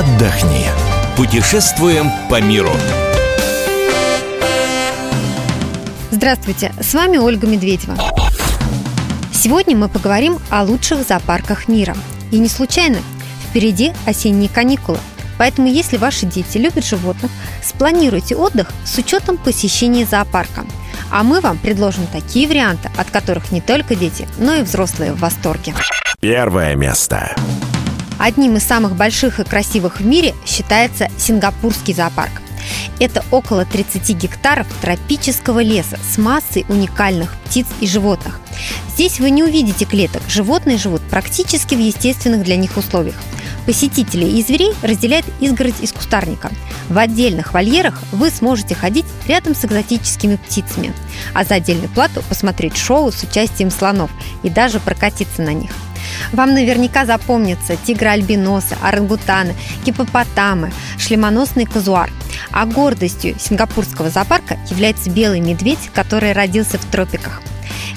отдохни. Путешествуем по миру. Здравствуйте, с вами Ольга Медведева. Сегодня мы поговорим о лучших зоопарках мира. И не случайно, впереди осенние каникулы. Поэтому, если ваши дети любят животных, спланируйте отдых с учетом посещения зоопарка. А мы вам предложим такие варианты, от которых не только дети, но и взрослые в восторге. Первое место. Одним из самых больших и красивых в мире считается Сингапурский зоопарк. Это около 30 гектаров тропического леса с массой уникальных птиц и животных. Здесь вы не увидите клеток, животные живут практически в естественных для них условиях. Посетителей и зверей разделяет изгородь из кустарника. В отдельных вольерах вы сможете ходить рядом с экзотическими птицами, а за отдельную плату посмотреть шоу с участием слонов и даже прокатиться на них – вам наверняка запомнятся тигры-альбиносы, орангутаны, гипопотамы, шлемоносный казуар. А гордостью сингапурского зоопарка является белый медведь, который родился в тропиках.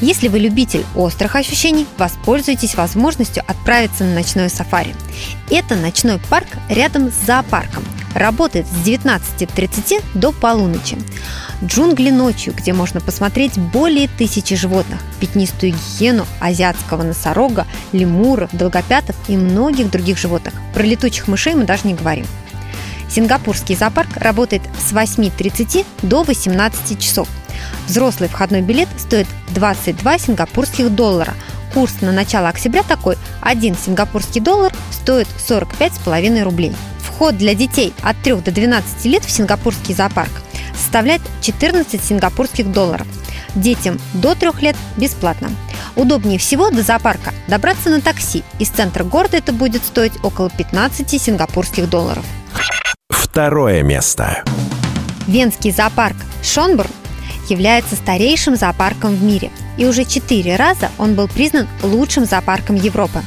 Если вы любитель острых ощущений, воспользуйтесь возможностью отправиться на ночное сафари. Это ночной парк рядом с зоопарком. Работает с 19.30 до полуночи. Джунгли ночью, где можно посмотреть более тысячи животных, пятнистую гиену, азиатского носорога, лемуров, долгопятов и многих других животных. Про летучих мышей мы даже не говорим. Сингапурский зоопарк работает с 8.30 до 18 часов. Взрослый входной билет стоит 22 сингапурских доллара. Курс на начало октября такой – 1 сингапурский доллар стоит 45,5 рублей. Вход для детей от 3 до 12 лет в сингапурский зоопарк составляет 14 сингапурских долларов. Детям до 3 лет бесплатно. Удобнее всего до зоопарка добраться на такси. Из центра города это будет стоить около 15 сингапурских долларов. Второе место. Венский зоопарк Шонбурн является старейшим зоопарком в мире. И уже четыре раза он был признан лучшим зоопарком Европы.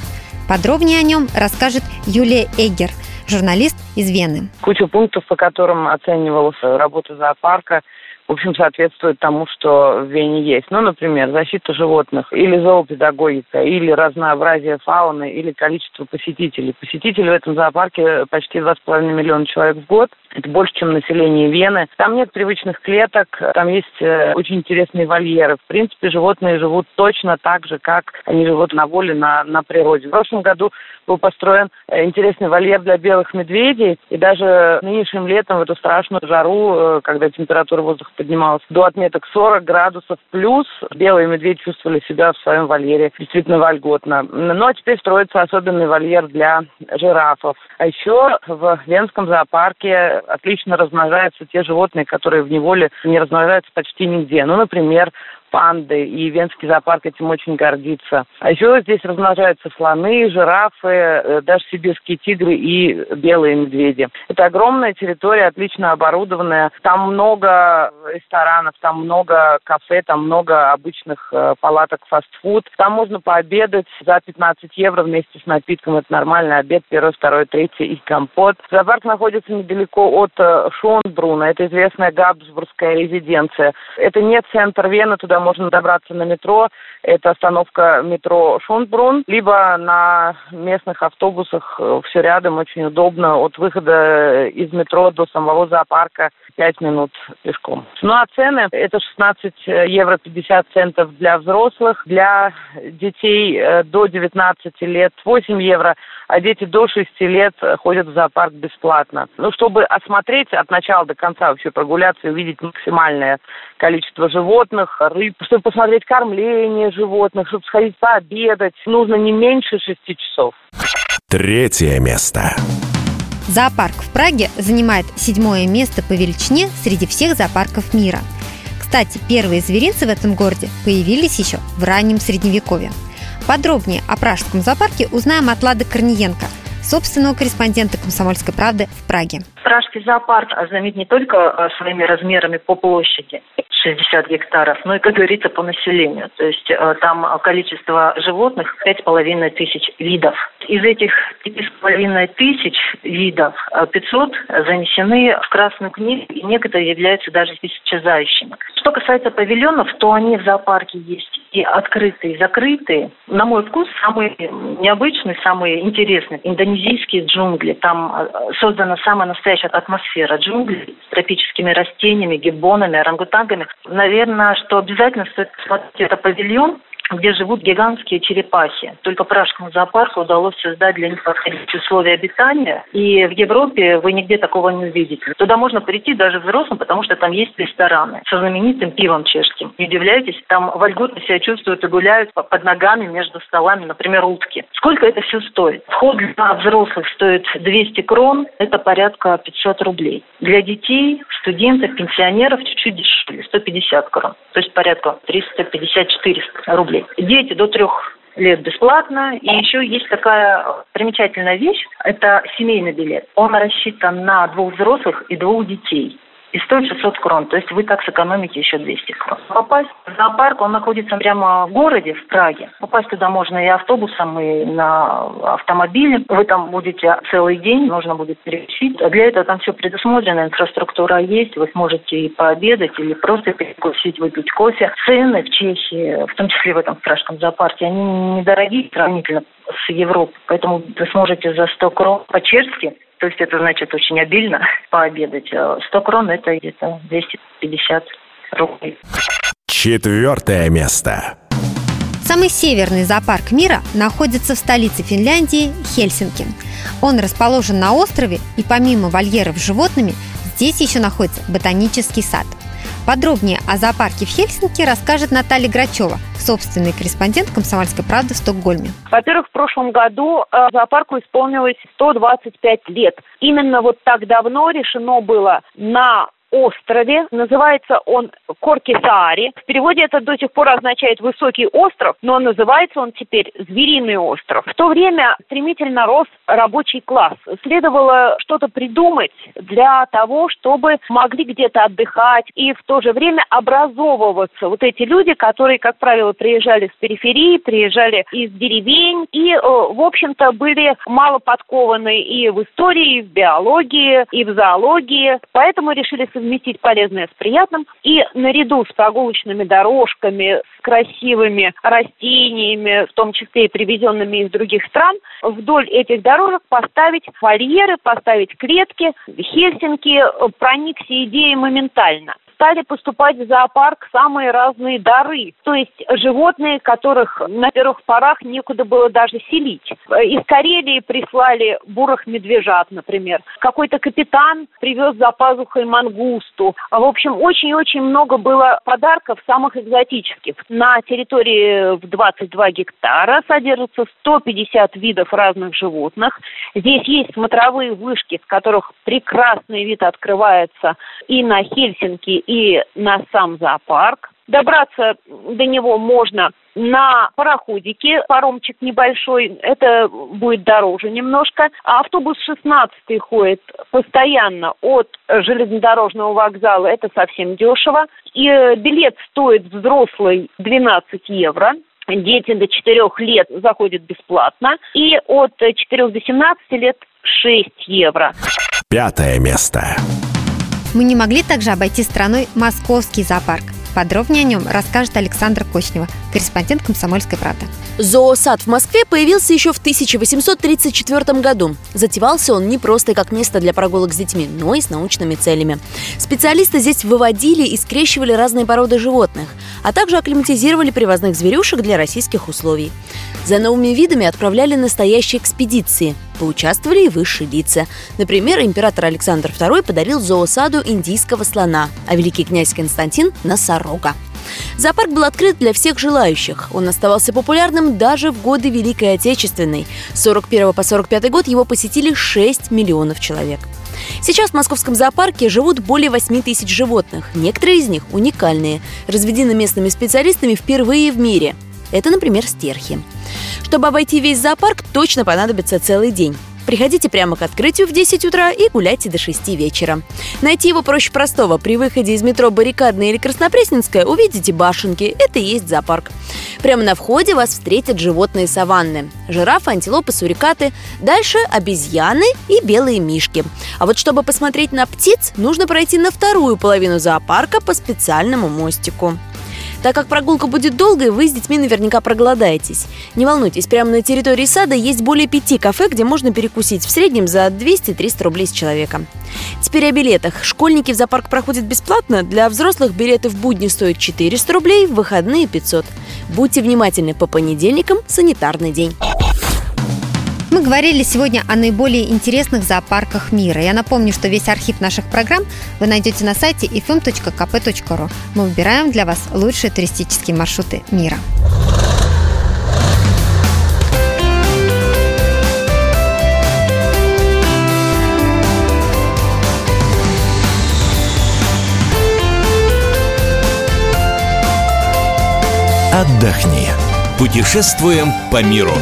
Подробнее о нем расскажет Юлия Эггер – журналист из Вены. Куча пунктов, по которым оценивалась работа зоопарка, в общем, соответствует тому, что в Вене есть. Ну, например, защита животных, или зоопедагогика, или разнообразие фауны, или количество посетителей. Посетителей в этом зоопарке почти 2,5 миллиона человек в год. Это больше, чем население Вены. Там нет привычных клеток, там есть э, очень интересные вольеры. В принципе, животные живут точно так же, как они живут на воле, на, на природе. В прошлом году был построен э, интересный вольер для белых медведей. И даже нынешним летом в эту страшную жару, э, когда температура воздуха поднималась до отметок 40 градусов плюс, белые медведи чувствовали себя в своем вольере действительно вольготно. Ну а теперь строится особенный вольер для жирафов. А еще в Венском зоопарке отлично размножаются те животные, которые в неволе не размножаются почти нигде. Ну, например, панды, и Венский зоопарк этим очень гордится. А еще здесь размножаются слоны, жирафы, э, даже сибирские тигры и белые медведи. Это огромная территория, отлично оборудованная. Там много ресторанов, там много кафе, там много обычных э, палаток фастфуд. Там можно пообедать за 15 евро вместе с напитком. Это нормальный обед, первый, второй, третий и компот. Зоопарк находится недалеко от э, Шонбруна. Это известная Габсбургская резиденция. Это не центр Вены, туда можно добраться на метро. Это остановка метро Шонбрун, либо на местных автобусах э, все рядом, очень удобно. От выхода из метро до самого зоопарка 5 минут пешком. Ну а цены – это 16 евро 50 центов для взрослых, для детей э, до 19 лет 8 евро, а дети до 6 лет ходят в зоопарк бесплатно. Ну, чтобы осмотреть от начала до конца, вообще прогуляться и увидеть максимальное количество животных, рыб, чтобы посмотреть кормление животных, чтобы сходить пообедать, нужно не меньше 6 часов. Третье место. Зоопарк в Праге занимает седьмое место по величине среди всех зоопарков мира. Кстати, первые зверинцы в этом городе появились еще в раннем Средневековье. Подробнее о пражском зоопарке узнаем от Лады Корниенко, собственного корреспондента «Комсомольской правды» в Праге. Пражский зоопарк знаменит не только э, своими размерами по площади, 60 гектаров, но и, как говорится, по населению. То есть э, там количество животных 5,5 тысяч видов. Из этих 5,5 тысяч видов 500 э, занесены в Красную книгу, и некоторые являются даже исчезающими. Что касается павильонов, то они в зоопарке есть и открытые, и закрытые. На мой вкус, самые необычные, самые интересные индонезийские джунгли. Там э, создана самая настоящая атмосфера джунглей с тропическими растениями, гиббонами, орангутангами. Наверное, что обязательно стоит посмотреть это павильон, где живут гигантские черепахи. Только Пражскому зоопарку удалось создать для них подходящие условия обитания. И в Европе вы нигде такого не увидите. Туда можно прийти даже взрослым, потому что там есть рестораны со знаменитым пивом чешским. Не удивляйтесь, там вольготно себя чувствуют и гуляют под ногами между столами, например, утки. Сколько это все стоит? Вход для взрослых стоит 200 крон, это порядка 500 рублей. Для детей, студентов, пенсионеров чуть-чуть дешевле, 150 крон. То есть порядка 350-400 рублей. Дети до трех лет бесплатно. И еще есть такая примечательная вещь. Это семейный билет. Он рассчитан на двух взрослых и двух детей и стоит 600 крон. То есть вы так сэкономите еще 200 крон. Попасть в зоопарк, он находится прямо в городе, в Праге. Попасть туда можно и автобусом, и на автомобиле. Вы там будете целый день, нужно будет переключить. А для этого там все предусмотрено, инфраструктура есть. Вы сможете и пообедать, или просто перекусить, выпить кофе. Цены в Чехии, в том числе в этом пражском зоопарке, они недорогие сравнительно с Европой. Поэтому вы сможете за 100 крон по-чешски то есть это значит очень обильно пообедать. 100 э, крон это где-то 250 рублей. Четвертое место. Самый северный зоопарк мира находится в столице Финляндии Хельсинки. Он расположен на острове, и помимо вольеров с животными, здесь еще находится ботанический сад – Подробнее о зоопарке в Хельсинки расскажет Наталья Грачева, собственный корреспондент «Комсомольской правды» в Стокгольме. Во-первых, в прошлом году э, зоопарку исполнилось 125 лет. Именно вот так давно решено было на острове. Называется он Коркисаари. В переводе это до сих пор означает «высокий остров», но называется он теперь «Звериный остров». В то время стремительно рос рабочий класс. Следовало что-то придумать для того, чтобы могли где-то отдыхать и в то же время образовываться. Вот эти люди, которые, как правило, приезжали с периферии, приезжали из деревень и, э, в общем-то, были мало подкованы и в истории, и в биологии, и в зоологии. Поэтому решили совместить полезное с приятным. И наряду с прогулочными дорожками, красивыми растениями, в том числе и привезенными из других стран, вдоль этих дорожек поставить вольеры, поставить клетки. Хельсинки проникся идеей моментально стали поступать в зоопарк самые разные дары. То есть животные, которых на первых порах некуда было даже селить. Из Карелии прислали бурых медвежат, например. Какой-то капитан привез за пазухой мангусту. В общем, очень-очень много было подарков самых экзотических. На территории в 22 гектара содержится 150 видов разных животных. Здесь есть смотровые вышки, с которых прекрасный вид открывается и на Хельсинки, и на сам зоопарк. Добраться до него можно на пароходике, паромчик небольшой, это будет дороже немножко. А автобус 16 ходит постоянно от железнодорожного вокзала, это совсем дешево. И э, билет стоит взрослый 12 евро. Дети до 4 лет заходят бесплатно. И от 4 до 17 лет 6 евро. Пятое место. Мы не могли также обойти страной московский зоопарк. Подробнее о нем расскажет Александр Кочнева, корреспондент «Комсомольской правды». Зоосад в Москве появился еще в 1834 году. Затевался он не просто как место для прогулок с детьми, но и с научными целями. Специалисты здесь выводили и скрещивали разные породы животных, а также акклиматизировали привозных зверюшек для российских условий. За новыми видами отправляли настоящие экспедиции. Поучаствовали и высшие лица. Например, император Александр II подарил зоосаду индийского слона, а великий князь Константин – носорога. Зоопарк был открыт для всех желающих. Он оставался популярным даже в годы Великой Отечественной. С 41 по 45 год его посетили 6 миллионов человек. Сейчас в московском зоопарке живут более 8 тысяч животных. Некоторые из них уникальные, разведены местными специалистами впервые в мире. Это, например, стерхи. Чтобы обойти весь зоопарк, точно понадобится целый день. Приходите прямо к открытию в 10 утра и гуляйте до 6 вечера. Найти его проще простого. При выходе из метро Баррикадная или Краснопресненская увидите башенки. Это и есть зоопарк. Прямо на входе вас встретят животные саванны. Жирафы, антилопы, сурикаты. Дальше обезьяны и белые мишки. А вот чтобы посмотреть на птиц, нужно пройти на вторую половину зоопарка по специальному мостику. Так как прогулка будет долгой, вы с детьми наверняка проголодаетесь. Не волнуйтесь, прямо на территории сада есть более пяти кафе, где можно перекусить в среднем за 200-300 рублей с человека. Теперь о билетах. Школьники в зоопарк проходят бесплатно. Для взрослых билеты в будни стоят 400 рублей, в выходные 500. Будьте внимательны, по понедельникам санитарный день. Мы говорили сегодня о наиболее интересных зоопарках мира. Я напомню, что весь архив наших программ вы найдете на сайте ifm.kp.ru. Мы выбираем для вас лучшие туристические маршруты мира. Отдохни. Путешествуем по миру.